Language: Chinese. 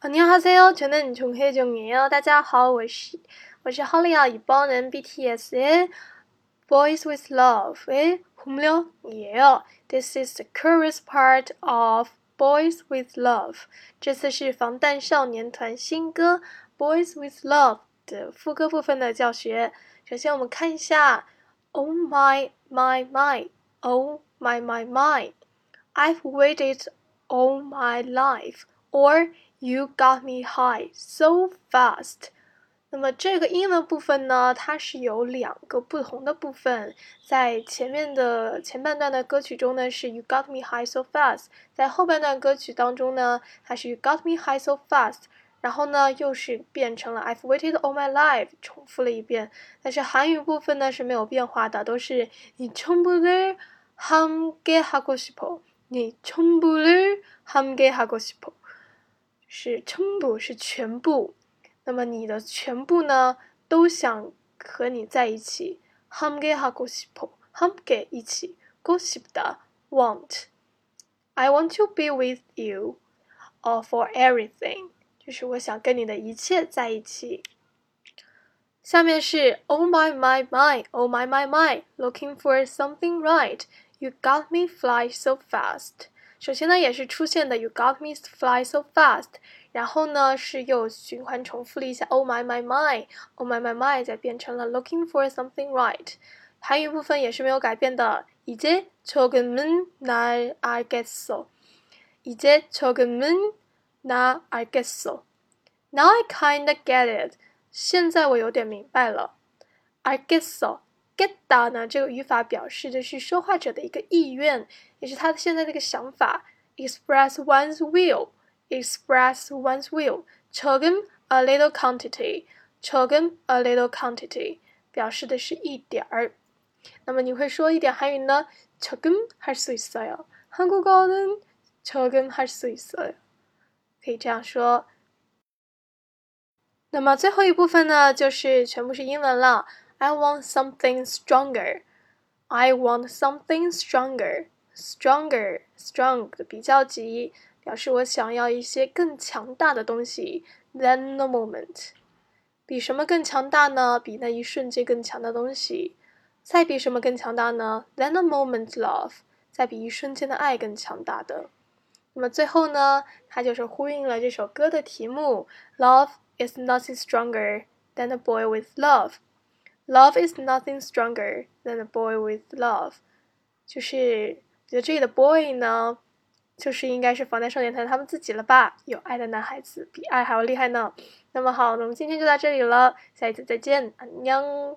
안녕하세 요, 저는종혜정이에 요. 大家好,我是我是哈林亚一帮人 BTS 的 Boys with Love 诶哎,同聊耶哦. This is the chorus part of Boys with Love. 这次是防弹少年团新歌 Boys with Love 的副歌部分的教学.首先我们看一下, Oh my my my, Oh. My my my I've waited all my life or You got me high so fast。那么这个英文部分呢，它是有两个不同的部分。在前面的前半段的歌曲中呢，是 You got me high so fast；在后半段歌曲当中呢，它是 You got me high so fast。然后呢，又是变成了 I've waited all my life，重复了一遍。但是韩语部分呢是没有变化的，都是你全部를 함께하고싶 어， 你全部를함께하고싶 어。 是全部，是全部。那么你的全部呢，都想和你在一起。함께하고싶 어， 함께一起。고싶 다， want。I want to be with you, or for everything。就是我想跟你的一切在一起。下面是 Oh my my my, Oh my my my, looking for something right. You got me fly so fast. 首先呢，也是出现的 "You got me fly so fast"，然后呢是又循环重复了一下 "Oh my my my"，"Oh my my my"，再变成了 "Looking for something right"。韩语部分也是没有改变的。이제조금은날알겠어이제조금은날알겠어 Now I kinda get it。现在我有点明白了。알겠어 get 到呢？这个语法表示的是说话者的一个意愿，也是他现在的一个想法。Express one's will, express one's will. 조금 a little quantity, 조금 a little quantity，表示的是一点儿。那么你会说一点韩语呢？조금할수있어 요。 한국어는조금할수있어 요。 可以这样说。那么最后一部分呢，就是全部是英文了。 I want something stronger. I want something stronger. Stronger, strong 的比较级，表示我想要一些更强大的东西。Than the moment，比什么更强大呢？比那一瞬间更强的东西。再比什么更强大呢？Than the moment love，再比一瞬间的爱更强大的。那么最后呢，它就是呼应了这首歌的题目：Love is nothing stronger than a boy with love。 Love is nothing stronger than a boy with love，就是觉得这里的 boy 呢，就是应该是防弹少年团他们自己了吧？有爱的男孩子比爱还要厉害呢。那么好，那么今天就到这里了，下一次再见，安娘。